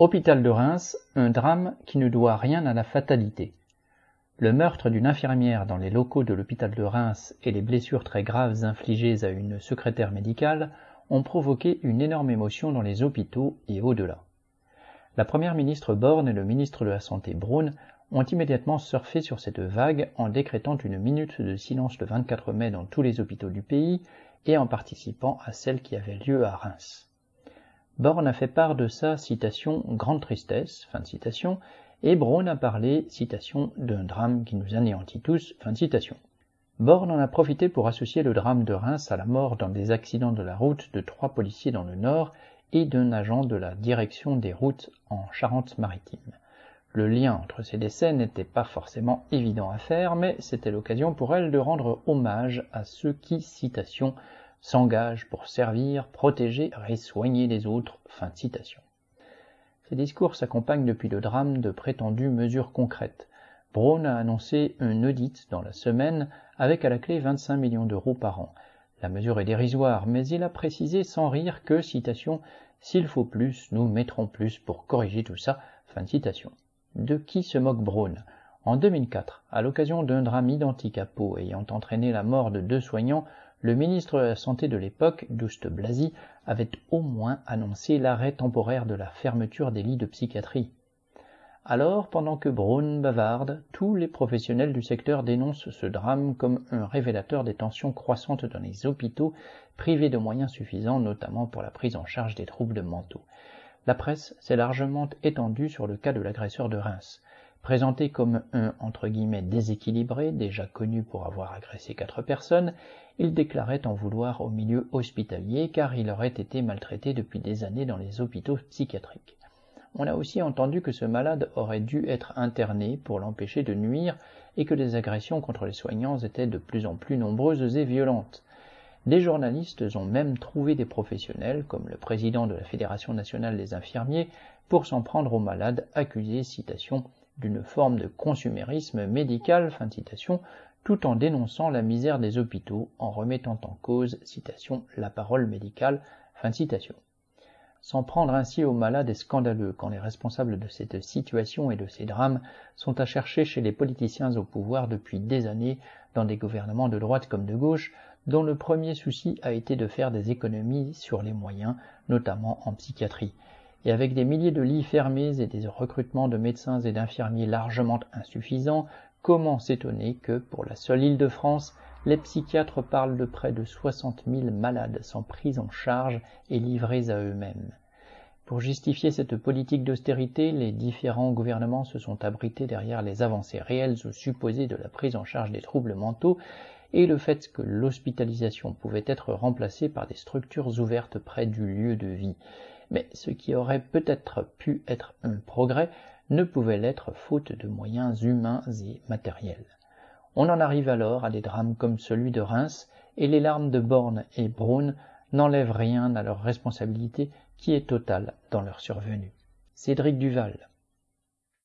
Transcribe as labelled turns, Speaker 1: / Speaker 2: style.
Speaker 1: Hôpital de Reims, un drame qui ne doit rien à la fatalité. Le meurtre d'une infirmière dans les locaux de l'hôpital de Reims et les blessures très graves infligées à une secrétaire médicale ont provoqué une énorme émotion dans les hôpitaux et au-delà. La première ministre Borne et le ministre de la Santé Braun ont immédiatement surfé sur cette vague en décrétant une minute de silence le 24 mai dans tous les hôpitaux du pays et en participant à celle qui avait lieu à Reims. Born a fait part de sa citation grande tristesse, fin de citation, et Braun a parlé, citation, d'un drame qui nous anéantit tous, fin de citation. Born en a profité pour associer le drame de Reims à la mort dans des accidents de la route de trois policiers dans le Nord et d'un agent de la direction des routes en Charente-Maritime. Le lien entre ces décès n'était pas forcément évident à faire, mais c'était l'occasion pour elle de rendre hommage à ceux qui, citation, s'engage pour servir, protéger et soigner les autres. Fin de citation. Ces discours s'accompagnent depuis le drame de prétendues mesures concrètes. Braun a annoncé un audit dans la semaine avec à la clé 25 millions d'euros par an. La mesure est dérisoire, mais il a précisé sans rire que, citation, s'il faut plus, nous mettrons plus pour corriger tout ça. Fin de citation. De qui se moque Braun? En 2004, à l'occasion d'un drame identique à Pau ayant entraîné la mort de deux soignants, le ministre de la Santé de l'époque, Douste Blazy, avait au moins annoncé l'arrêt temporaire de la fermeture des lits de psychiatrie. Alors, pendant que Braun bavarde, tous les professionnels du secteur dénoncent ce drame comme un révélateur des tensions croissantes dans les hôpitaux privés de moyens suffisants, notamment pour la prise en charge des troubles mentaux. La presse s'est largement étendue sur le cas de l'agresseur de Reims. Présenté comme un déséquilibré, déjà connu pour avoir agressé quatre personnes, il déclarait en vouloir au milieu hospitalier car il aurait été maltraité depuis des années dans les hôpitaux psychiatriques. On a aussi entendu que ce malade aurait dû être interné pour l'empêcher de nuire et que les agressions contre les soignants étaient de plus en plus nombreuses et violentes. Des journalistes ont même trouvé des professionnels, comme le président de la Fédération nationale des infirmiers, pour s'en prendre aux malades accusés, citation, d'une forme de consumérisme médical, fin citation, tout en dénonçant la misère des hôpitaux, en remettant en cause, citation, la parole médicale, fin citation. S'en prendre ainsi aux malades est scandaleux quand les responsables de cette situation et de ces drames sont à chercher chez les politiciens au pouvoir depuis des années, dans des gouvernements de droite comme de gauche, dont le premier souci a été de faire des économies sur les moyens, notamment en psychiatrie et avec des milliers de lits fermés et des recrutements de médecins et d'infirmiers largement insuffisants, comment s'étonner que, pour la seule île de France, les psychiatres parlent de près de 60 000 malades sans prise en charge et livrés à eux-mêmes? Pour justifier cette politique d'austérité, les différents gouvernements se sont abrités derrière les avancées réelles ou supposées de la prise en charge des troubles mentaux et le fait que l'hospitalisation pouvait être remplacée par des structures ouvertes près du lieu de vie mais ce qui aurait peut-être pu être un progrès ne pouvait l'être faute de moyens humains et matériels. On en arrive alors à des drames comme celui de Reims, et les larmes de Borne et Braun n'enlèvent rien à leur responsabilité qui est totale dans leur survenue. Cédric Duval